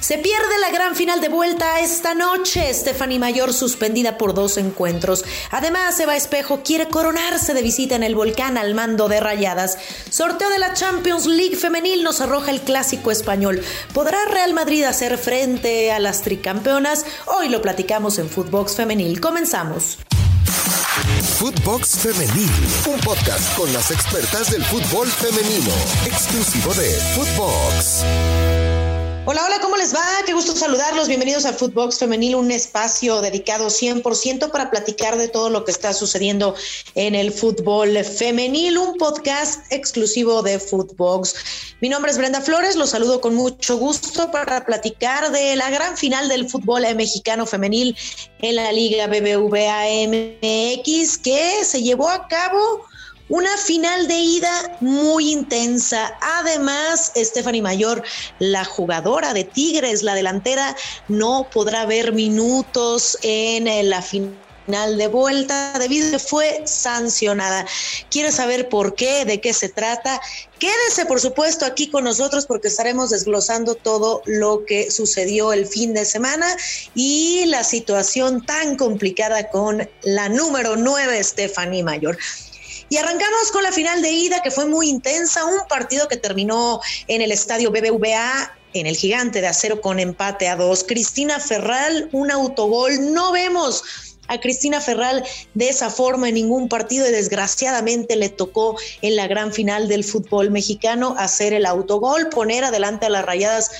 Se pierde la gran final de vuelta esta noche. Stephanie Mayor suspendida por dos encuentros. Además, Eva Espejo quiere coronarse de visita en el volcán al mando de Rayadas. Sorteo de la Champions League femenil nos arroja el clásico español. ¿Podrá Real Madrid hacer frente a las tricampeonas? Hoy lo platicamos en Footbox Femenil. Comenzamos. Footbox Femenil, un podcast con las expertas del fútbol femenino, exclusivo de Footbox. Hola, hola, ¿cómo les va? Qué gusto saludarlos. Bienvenidos a Footbox Femenil, un espacio dedicado 100% para platicar de todo lo que está sucediendo en el fútbol femenil, un podcast exclusivo de Footbox. Mi nombre es Brenda Flores, los saludo con mucho gusto para platicar de la gran final del fútbol mexicano femenil en la Liga BBVA MX que se llevó a cabo una final de ida muy intensa. Además, Stephanie Mayor, la jugadora de Tigres, la delantera, no podrá ver minutos en eh, la final de vuelta debido a que fue sancionada. ¿Quiere saber por qué? ¿De qué se trata? Quédese, por supuesto, aquí con nosotros porque estaremos desglosando todo lo que sucedió el fin de semana y la situación tan complicada con la número 9, Stephanie Mayor. Y arrancamos con la final de ida que fue muy intensa, un partido que terminó en el estadio BBVA en el gigante de acero con empate a dos. Cristina Ferral, un autogol. No vemos a Cristina Ferral de esa forma en ningún partido y desgraciadamente le tocó en la gran final del fútbol mexicano hacer el autogol, poner adelante a las rayadas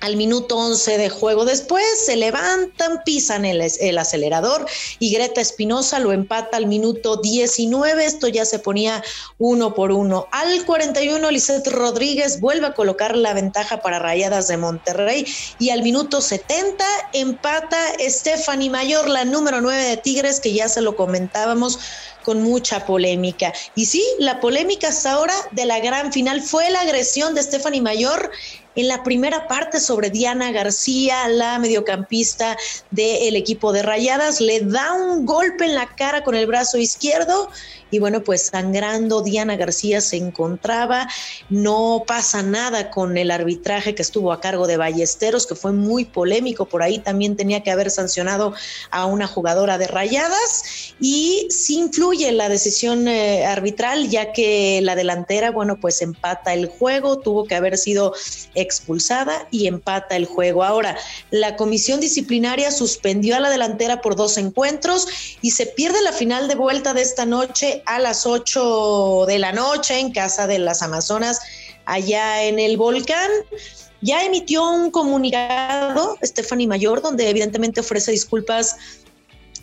al minuto 11 de juego. Después se levantan, pisan el, el, acelerador y Greta Espinosa lo empata al minuto 19. Esto ya se ponía uno por uno. Al 41, Lisette Rodríguez vuelve a colocar la ventaja para Rayadas de Monterrey y al minuto 70 empata Stephanie Mayor, la número 9 de Tigres, que ya se lo comentábamos con mucha polémica. Y sí, la polémica hasta ahora de la gran final fue la agresión de Stephanie Mayor en la primera parte sobre Diana García, la mediocampista del equipo de Rayadas, le da un golpe en la cara con el brazo izquierdo y bueno, pues sangrando Diana García se encontraba, no pasa nada con el arbitraje que estuvo a cargo de Ballesteros, que fue muy polémico, por ahí también tenía que haber sancionado a una jugadora de Rayadas. Y sí influye la decisión eh, arbitral, ya que la delantera, bueno, pues empata el juego, tuvo que haber sido expulsada y empata el juego. Ahora, la comisión disciplinaria suspendió a la delantera por dos encuentros y se pierde la final de vuelta de esta noche a las 8 de la noche en casa de las Amazonas, allá en el volcán. Ya emitió un comunicado, Stephanie Mayor, donde evidentemente ofrece disculpas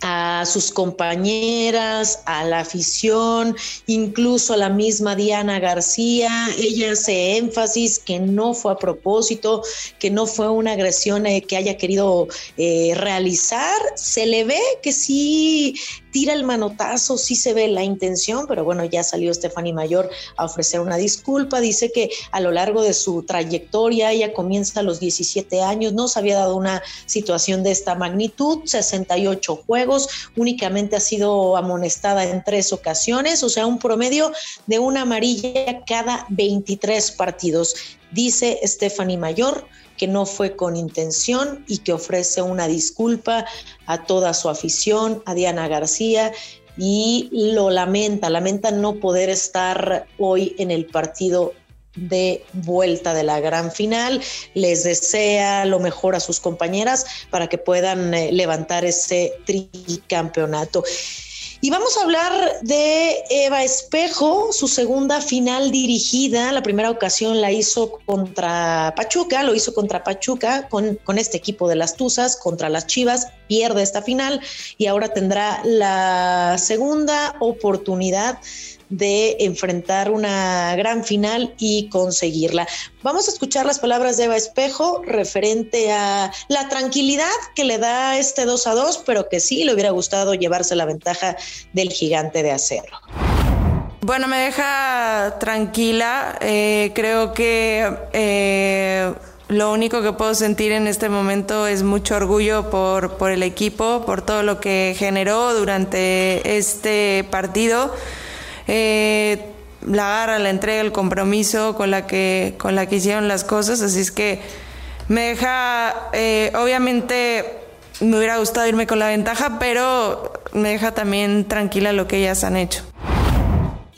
a sus compañeras, a la afición, incluso a la misma Diana García. Ella hace énfasis que no fue a propósito, que no fue una agresión eh, que haya querido eh, realizar. Se le ve que sí tira el manotazo, sí se ve la intención, pero bueno, ya salió Stephanie Mayor a ofrecer una disculpa. Dice que a lo largo de su trayectoria, ella comienza a los 17 años, no se había dado una situación de esta magnitud, 68 juegos, únicamente ha sido amonestada en tres ocasiones, o sea, un promedio de una amarilla cada 23 partidos. Dice Stephanie Mayor que no fue con intención y que ofrece una disculpa a toda su afición, a Diana García, y lo lamenta, lamenta no poder estar hoy en el partido de vuelta de la gran final. Les desea lo mejor a sus compañeras para que puedan eh, levantar ese tricampeonato. Y vamos a hablar de Eva Espejo, su segunda final dirigida. La primera ocasión la hizo contra Pachuca, lo hizo contra Pachuca con, con este equipo de las Tuzas, contra las Chivas, pierde esta final y ahora tendrá la segunda oportunidad de enfrentar una gran final y conseguirla. Vamos a escuchar las palabras de Eva Espejo referente a la tranquilidad que le da este 2 a 2, pero que sí le hubiera gustado llevarse la ventaja del gigante de acero. Bueno, me deja tranquila. Eh, creo que eh, lo único que puedo sentir en este momento es mucho orgullo por, por el equipo, por todo lo que generó durante este partido eh, la garra, la entrega, el compromiso con la que, con la que hicieron las cosas, así es que me deja, eh, obviamente me hubiera gustado irme con la ventaja, pero me deja también tranquila lo que ellas han hecho.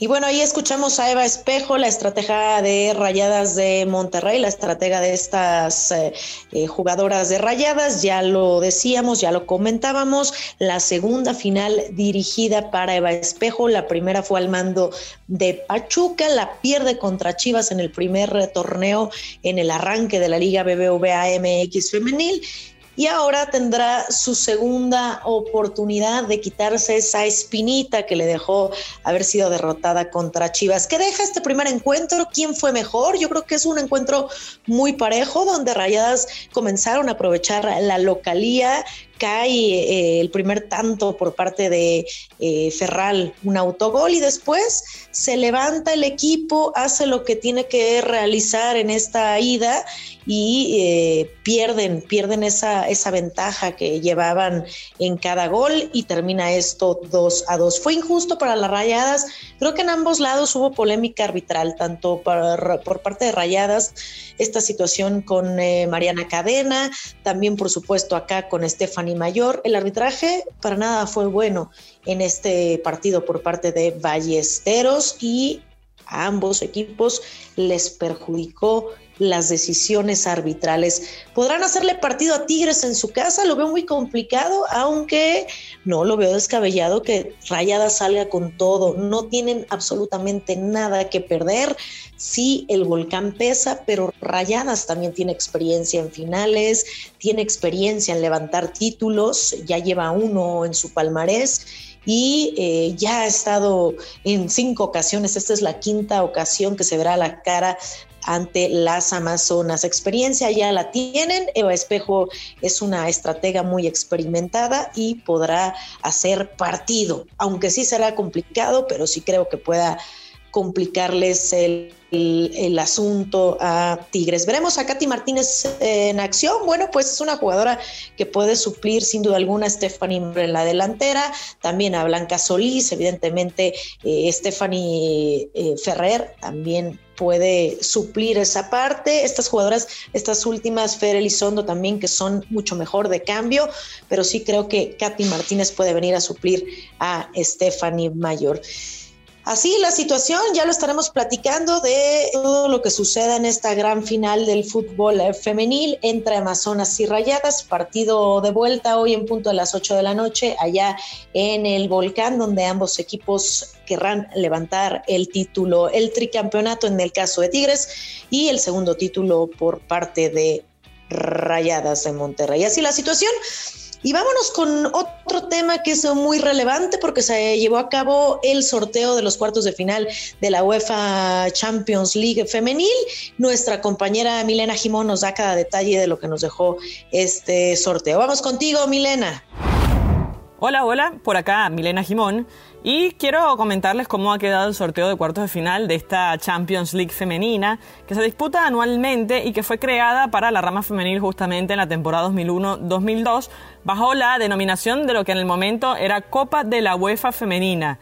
Y bueno, ahí escuchamos a Eva Espejo, la estratega de Rayadas de Monterrey, la estratega de estas eh, eh, jugadoras de Rayadas. Ya lo decíamos, ya lo comentábamos. La segunda final dirigida para Eva Espejo, la primera fue al mando de Pachuca, la pierde contra Chivas en el primer torneo en el arranque de la Liga BBVA MX femenil y ahora tendrá su segunda oportunidad de quitarse esa espinita que le dejó haber sido derrotada contra Chivas. ¿Qué deja este primer encuentro? ¿Quién fue mejor? Yo creo que es un encuentro muy parejo donde Rayadas comenzaron a aprovechar la localía cae eh, el primer tanto por parte de eh, Ferral, un autogol y después se levanta el equipo, hace lo que tiene que realizar en esta ida y eh, pierden, pierden esa, esa ventaja que llevaban en cada gol y termina esto 2 a 2. Fue injusto para las rayadas, creo que en ambos lados hubo polémica arbitral, tanto por parte de rayadas, esta situación con Mariana Cadena, también por supuesto acá con Stephanie Mayor. El arbitraje para nada fue bueno en este partido por parte de Ballesteros y a ambos equipos les perjudicó las decisiones arbitrales. ¿Podrán hacerle partido a Tigres en su casa? Lo veo muy complicado, aunque no lo veo descabellado que Rayada salga con todo. No tienen absolutamente nada que perder. Sí, el volcán pesa, pero Rayadas también tiene experiencia en finales, tiene experiencia en levantar títulos, ya lleva uno en su palmarés y eh, ya ha estado en cinco ocasiones, esta es la quinta ocasión que se verá la cara ante las Amazonas. Experiencia ya la tienen. Eva Espejo es una estratega muy experimentada y podrá hacer partido, aunque sí será complicado, pero sí creo que pueda complicarles el, asunto a Tigres. Veremos a Katy Martínez en acción. Bueno, pues es una jugadora que puede suplir sin duda alguna a Stephanie en la delantera, también a Blanca Solís, evidentemente eh, Stephanie eh, Ferrer también puede suplir esa parte. Estas jugadoras, estas últimas, Fer Elizondo también, que son mucho mejor de cambio, pero sí creo que Katy Martínez puede venir a suplir a Stephanie Mayor. Así la situación, ya lo estaremos platicando de todo lo que suceda en esta gran final del fútbol femenil entre Amazonas y Rayadas, partido de vuelta hoy en punto a las 8 de la noche allá en el volcán donde ambos equipos querrán levantar el título, el tricampeonato en el caso de Tigres y el segundo título por parte de Rayadas de Monterrey. Así la situación. Y vámonos con otro tema que es muy relevante porque se llevó a cabo el sorteo de los cuartos de final de la UEFA Champions League femenil. Nuestra compañera Milena Jimón nos da cada detalle de lo que nos dejó este sorteo. Vamos contigo, Milena. Hola, hola, por acá Milena Jimón. Y quiero comentarles cómo ha quedado el sorteo de cuartos de final de esta Champions League femenina, que se disputa anualmente y que fue creada para la rama femenil justamente en la temporada 2001-2002, bajo la denominación de lo que en el momento era Copa de la UEFA Femenina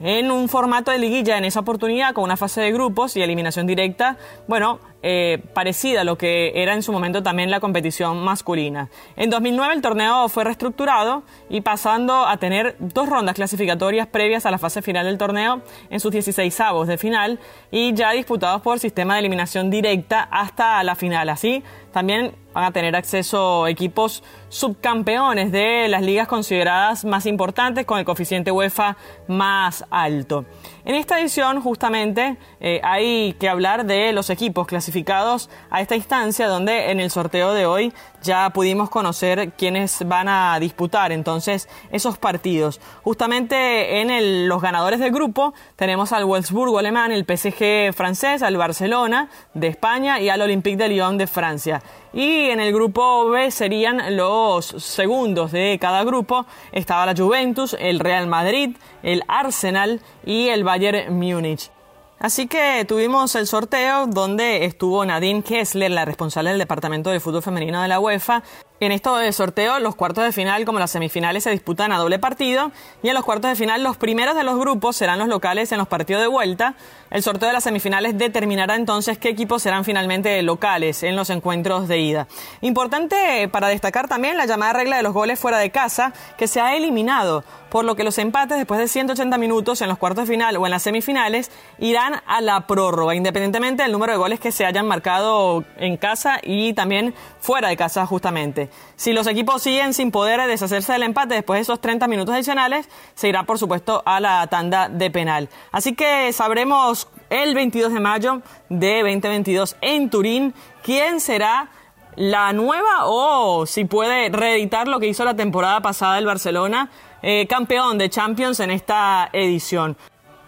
en un formato de liguilla en esa oportunidad con una fase de grupos y eliminación directa, bueno, eh, parecida a lo que era en su momento también la competición masculina. En 2009 el torneo fue reestructurado y pasando a tener dos rondas clasificatorias previas a la fase final del torneo en sus 16 avos de final y ya disputados por sistema de eliminación directa hasta la final. Así también van a tener acceso equipos subcampeones de las ligas consideradas más importantes con el coeficiente UEFA más alto. En esta edición justamente eh, hay que hablar de los equipos clasificados a esta instancia donde en el sorteo de hoy ya pudimos conocer quiénes van a disputar entonces esos partidos. Justamente en los ganadores del grupo tenemos al Wolfsburgo alemán, el PSG francés, al Barcelona de España y al Olympique de Lyon de Francia. Y en el grupo B serían los segundos de cada grupo. Estaba la Juventus, el Real Madrid, el Arsenal y el Bayern Múnich. Así que tuvimos el sorteo donde estuvo Nadine Kessler, la responsable del Departamento de Fútbol Femenino de la UEFA, En esto de sorteo, los cuartos de final como las semifinales se disputan a doble partido y en los cuartos de final los primeros de los grupos serán los locales en los partidos de vuelta. El sorteo de las semifinales determinará entonces qué equipos serán finalmente locales en los encuentros de ida. Importante para destacar también la llamada regla de los goles fuera de casa que se ha eliminado por lo que los empates después de 180 minutos en los cuartos de final o en las semifinales irán a la prórroga, independientemente del número de goles que se hayan marcado en casa y también fuera de casa justamente. Si los equipos siguen sin poder deshacerse del empate después de esos 30 minutos adicionales, se irá por supuesto a la tanda de penal. Así que sabremos el 22 de mayo de 2022 en Turín quién será la nueva o si puede reeditar lo que hizo la temporada pasada el Barcelona eh, campeón de Champions en esta edición.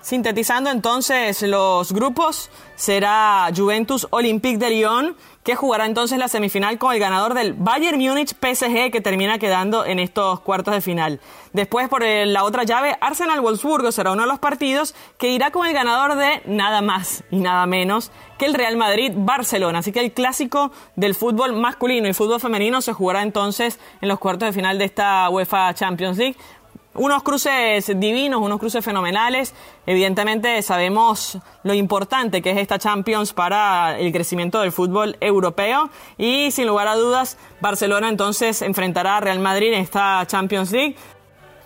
Sintetizando entonces los grupos, será Juventus Olympique de Lyon, que jugará entonces la semifinal con el ganador del Bayern Múnich PSG, que termina quedando en estos cuartos de final. Después, por la otra llave, Arsenal Wolfsburgo será uno de los partidos que irá con el ganador de nada más y nada menos que el Real Madrid Barcelona. Así que el clásico del fútbol masculino y fútbol femenino se jugará entonces en los cuartos de final de esta UEFA Champions League unos cruces divinos, unos cruces fenomenales. Evidentemente sabemos lo importante que es esta Champions para el crecimiento del fútbol europeo y sin lugar a dudas Barcelona entonces enfrentará a Real Madrid en esta Champions League.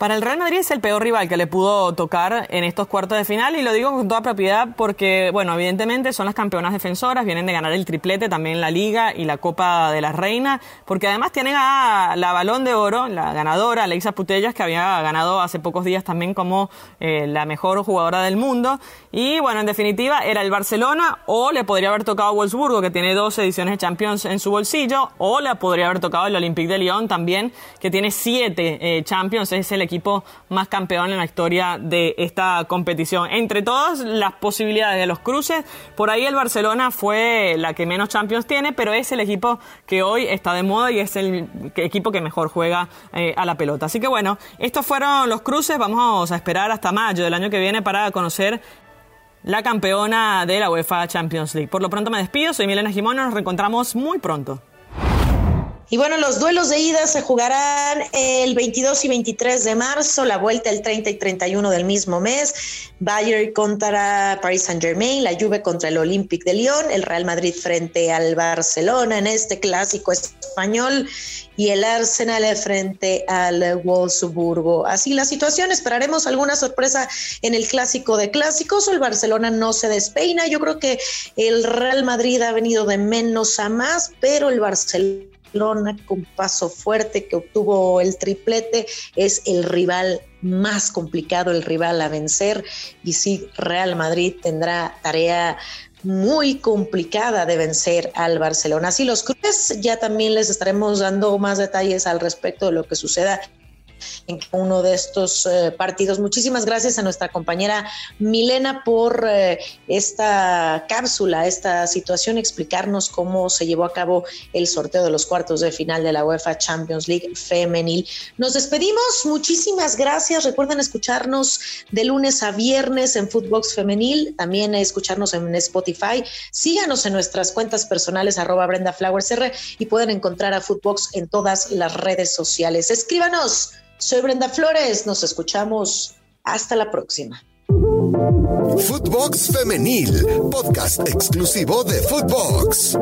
Para el Real Madrid es el peor rival que le pudo tocar en estos cuartos de final y lo digo con toda propiedad porque, bueno, evidentemente son las campeonas defensoras, vienen de ganar el triplete también la Liga y la Copa de la Reina, porque además tienen a la Balón de Oro, la ganadora, Alexa Putellas, que había ganado hace pocos días también como eh, la mejor jugadora del mundo. Y bueno, en definitiva, era el Barcelona o le podría haber tocado Wolfsburgo, que tiene dos ediciones de Champions en su bolsillo, o le podría haber tocado el Olympique de Lyon también, que tiene siete eh, Champions, es el más campeón en la historia de esta competición. Entre todas las posibilidades de los cruces, por ahí el Barcelona fue la que menos Champions tiene, pero es el equipo que hoy está de moda y es el equipo que mejor juega eh, a la pelota. Así que bueno, estos fueron los cruces. Vamos a esperar hasta mayo del año que viene para conocer la campeona de la UEFA Champions League. Por lo pronto me despido, soy Milena Jimón, nos reencontramos muy pronto. Y bueno, los duelos de ida se jugarán el 22 y 23 de marzo, la vuelta el 30 y 31 del mismo mes. Bayern contra Paris Saint-Germain, la Juve contra el Olympique de Lyon, el Real Madrid frente al Barcelona en este clásico español y el Arsenal frente al Wolfsburgo. Así la situación, esperaremos alguna sorpresa en el clásico de clásicos o el Barcelona no se despeina. Yo creo que el Real Madrid ha venido de menos a más, pero el Barcelona con paso fuerte que obtuvo el triplete, es el rival más complicado, el rival a vencer. Y sí, Real Madrid tendrá tarea muy complicada de vencer al Barcelona. Así los clubes ya también les estaremos dando más detalles al respecto de lo que suceda en uno de estos eh, partidos. Muchísimas gracias a nuestra compañera Milena por eh, esta cápsula, esta situación, explicarnos cómo se llevó a cabo el sorteo de los cuartos de final de la UEFA Champions League femenil. Nos despedimos, muchísimas gracias. Recuerden escucharnos de lunes a viernes en Footbox Femenil, también escucharnos en Spotify. Síganos en nuestras cuentas personales, arroba Brenda Flowers R, y pueden encontrar a Footbox en todas las redes sociales. Escríbanos soy Brenda Flores, nos escuchamos. Hasta la próxima. Footbox Femenil, podcast exclusivo de Footbox.